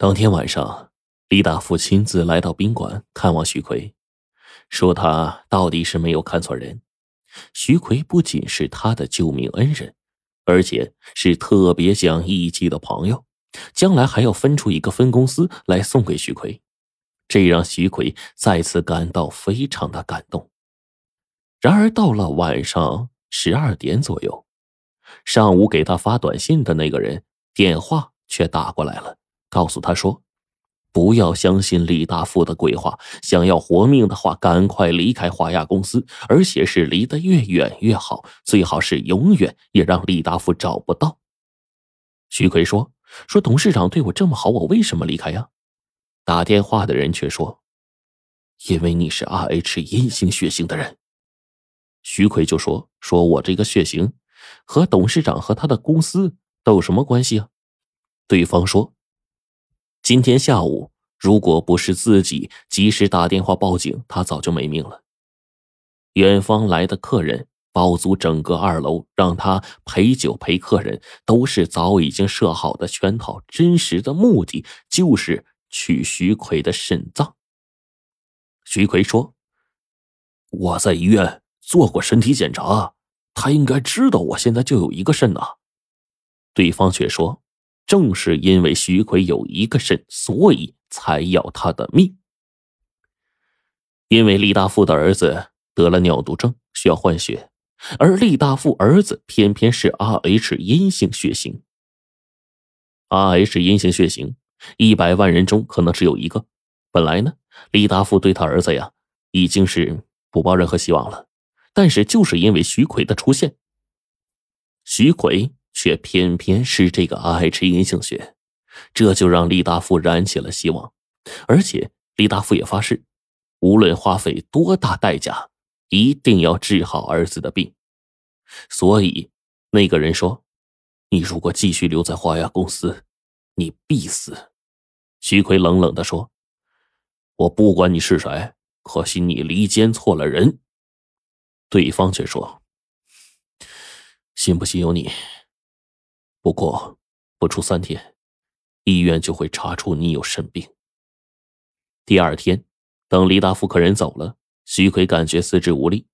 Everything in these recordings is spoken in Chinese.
当天晚上，李大富亲自来到宾馆看望徐奎，说他到底是没有看错人。徐奎不仅是他的救命恩人，而且是特别讲义气的朋友，将来还要分出一个分公司来送给徐奎，这让徐奎再次感到非常的感动。然而到了晚上十二点左右，上午给他发短信的那个人电话却打过来了。告诉他说：“不要相信李大富的鬼话，想要活命的话，赶快离开华亚公司，而且是离得越远越好，最好是永远也让李大富找不到。”徐奎说：“说董事长对我这么好，我为什么离开呀？”打电话的人却说：“因为你是 Rh 阴性血型的人。”徐奎就说：“说我这个血型和董事长和他的公司都有什么关系啊？”对方说。今天下午，如果不是自己及时打电话报警，他早就没命了。远方来的客人包租整个二楼，让他陪酒陪客人，都是早已经设好的圈套。真实的目的就是取徐奎的肾脏。徐奎说：“我在医院做过身体检查，他应该知道我现在就有一个肾呐。”对方却说。正是因为徐奎有一个肾，所以才要他的命。因为李大富的儿子得了尿毒症，需要换血，而李大富儿子偏偏是 Rh 阴性血型。Rh 阴性血型，一百万人中可能只有一个。本来呢，李大富对他儿子呀，已经是不抱任何希望了。但是就是因为徐奎的出现，徐奎。却偏偏是这个 Rh 阴性血，这就让李大富燃起了希望，而且李大富也发誓，无论花费多大代价，一定要治好儿子的病。所以，那个人说：“你如果继续留在华亚公司，你必死。”徐奎冷冷的说：“我不管你是谁，可惜你离间错了人。”对方却说：“信不信由你。”不过，不出三天，医院就会查出你有肾病。第二天，等李大富客人走了，徐奎感觉四肢无力，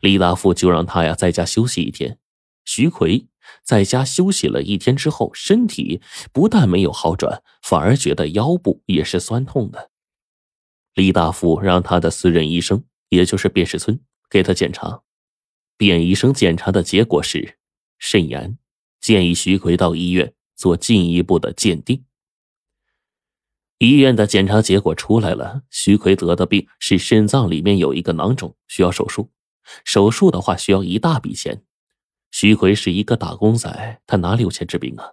李大富就让他呀在家休息一天。徐奎在家休息了一天之后，身体不但没有好转，反而觉得腰部也是酸痛的。李大富让他的私人医生，也就是卞世村，给他检查。卞医生检查的结果是肾炎。建议徐奎到医院做进一步的鉴定。医院的检查结果出来了，徐奎得的病是肾脏里面有一个囊肿，需要手术。手术的话需要一大笔钱。徐奎是一个打工仔，他哪里有钱治病啊？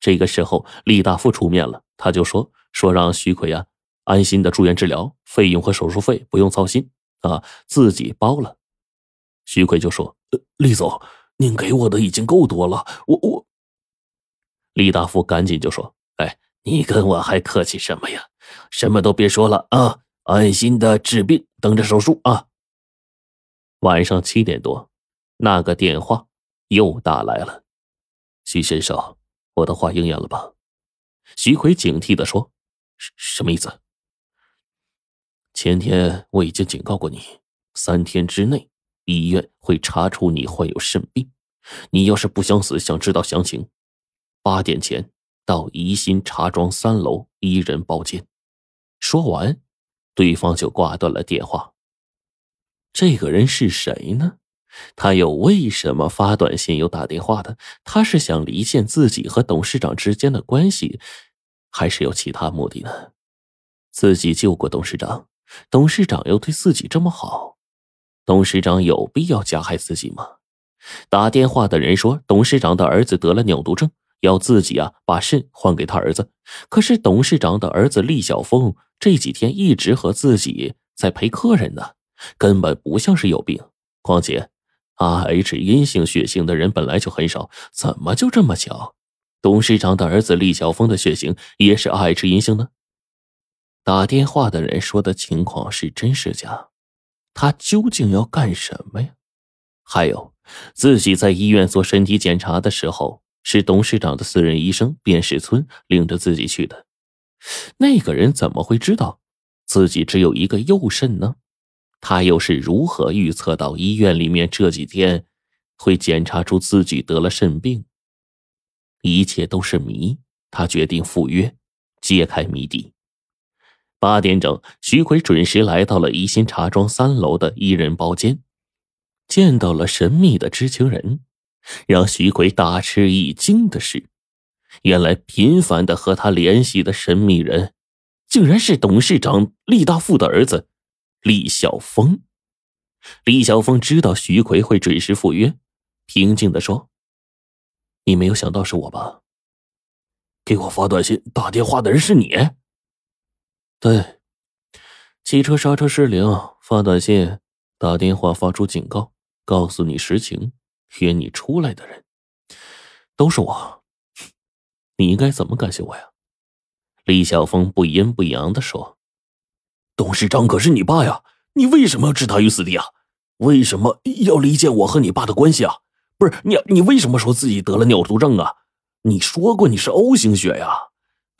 这个时候，李大富出面了，他就说说让徐奎啊安心的住院治疗，费用和手术费不用操心啊，自己包了。徐奎就说：“呃李总。”您给我的已经够多了，我我。李大富赶紧就说：“哎，你跟我还客气什么呀？什么都别说了啊，安心的治病，等着手术啊。”晚上七点多，那个电话又打来了。徐先生，我的话应验了吧？徐奎警惕的说：“什什么意思？”前天我已经警告过你，三天之内。医院会查出你患有肾病，你要是不想死，想知道详情，八点前到宜兴茶庄三楼一人包间。说完，对方就挂断了电话。这个人是谁呢？他又为什么发短信又打电话的？他是想离间自己和董事长之间的关系，还是有其他目的呢？自己救过董事长，董事长又对自己这么好。董事长有必要加害自己吗？打电话的人说，董事长的儿子得了尿毒症，要自己啊把肾换给他儿子。可是董事长的儿子厉小峰这几天一直和自己在陪客人呢，根本不像是有病。况且，Rh 阴性血型的人本来就很少，怎么就这么巧？董事长的儿子厉小峰的血型也是 Rh 阴性呢？打电话的人说的情况是真是假？他究竟要干什么呀？还有，自己在医院做身体检查的时候，是董事长的私人医生卞世村领着自己去的。那个人怎么会知道自己只有一个右肾呢？他又是如何预测到医院里面这几天会检查出自己得了肾病？一切都是谜。他决定赴约，揭开谜底。八点整，徐奎准时来到了宜兴茶庄三楼的一人包间，见到了神秘的知情人。让徐奎大吃一惊的是，原来频繁的和他联系的神秘人，竟然是董事长厉大富的儿子厉晓峰。厉晓峰知道徐奎会准时赴约，平静的说：“你没有想到是我吧？给我发短信、打电话的人是你？对，汽车刹车失灵，发短信、打电话发出警告，告诉你实情。”约你出来的人，都是我。你应该怎么感谢我呀？李晓峰不阴不阳的说：“董事长可是你爸呀，你为什么要置他于死地啊？为什么要离间我和你爸的关系啊？不是你，你为什么说自己得了尿毒症啊？你说过你是 O 型血呀，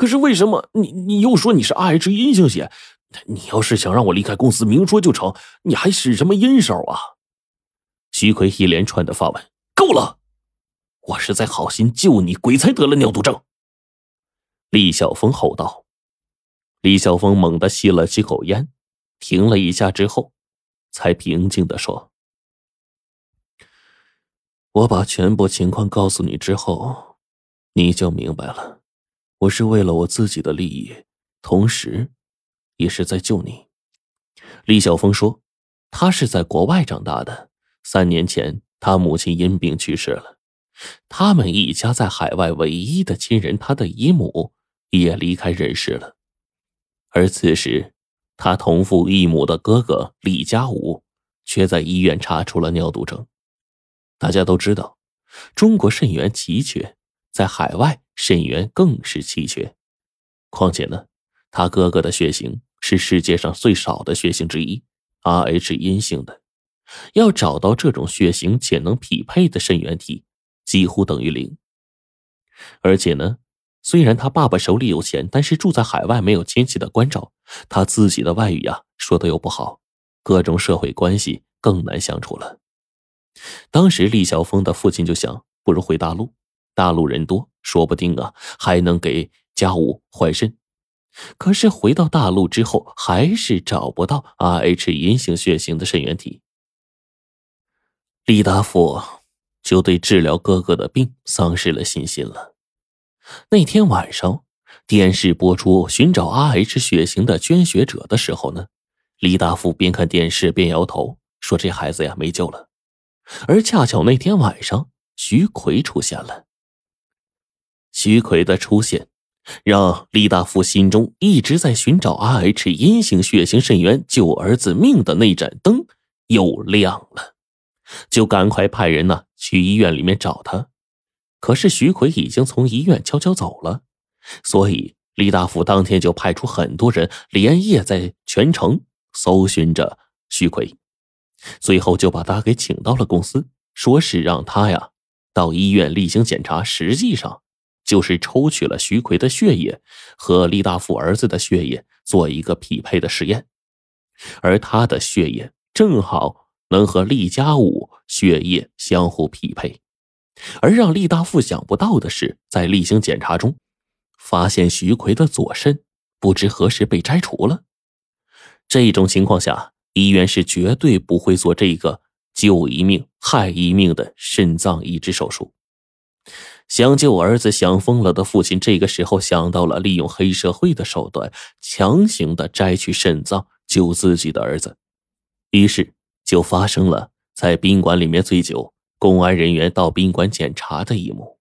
可是为什么你你又说你是 RH 阴性血？你要是想让我离开公司，明说就成，你还使什么阴手啊？”徐奎一连串的发问：“够了！我是在好心救你，鬼才得了尿毒症。”李晓峰吼道。李晓峰猛地吸了几口烟，停了一下之后，才平静的说：“我把全部情况告诉你之后，你就明白了。我是为了我自己的利益，同时，也是在救你。”李晓峰说：“他是在国外长大的。”三年前，他母亲因病去世了，他们一家在海外唯一的亲人，他的姨母也离开人世了。而此时，他同父异母的哥哥李家武却在医院查出了尿毒症。大家都知道，中国肾源奇缺，在海外肾源更是奇缺。况且呢，他哥哥的血型是世界上最少的血型之一，Rh 阴性的。要找到这种血型且能匹配的肾源体，几乎等于零。而且呢，虽然他爸爸手里有钱，但是住在海外，没有亲戚的关照，他自己的外语呀说的又不好，各种社会关系更难相处了。当时厉晓峰的父亲就想，不如回大陆，大陆人多，说不定啊还能给家务换肾。可是回到大陆之后，还是找不到 Rh 阴性血型的肾源体。李大富就对治疗哥哥的病丧失了信心了。那天晚上，电视播出寻找 Rh 血型的捐血者的时候呢，李大富边看电视边摇头，说：“这孩子呀，没救了。”而恰巧那天晚上，徐奎出现了。徐奎的出现，让李大富心中一直在寻找 Rh 阴性血型肾源救儿子命的那盏灯又亮了。就赶快派人呢去医院里面找他，可是徐奎已经从医院悄悄走了，所以李大富当天就派出很多人连夜在全城搜寻着徐奎，最后就把他给请到了公司，说是让他呀到医院例行检查，实际上就是抽取了徐奎的血液和李大富儿子的血液做一个匹配的实验，而他的血液正好。能和厉家武血液相互匹配，而让厉大富想不到的是，在例行检查中，发现徐奎的左肾不知何时被摘除了。这种情况下，医院是绝对不会做这个救一命害一命的肾脏移植手术。想救儿子想疯了的父亲，这个时候想到了利用黑社会的手段，强行的摘取肾脏救自己的儿子，于是。就发生了在宾馆里面醉酒，公安人员到宾馆检查的一幕。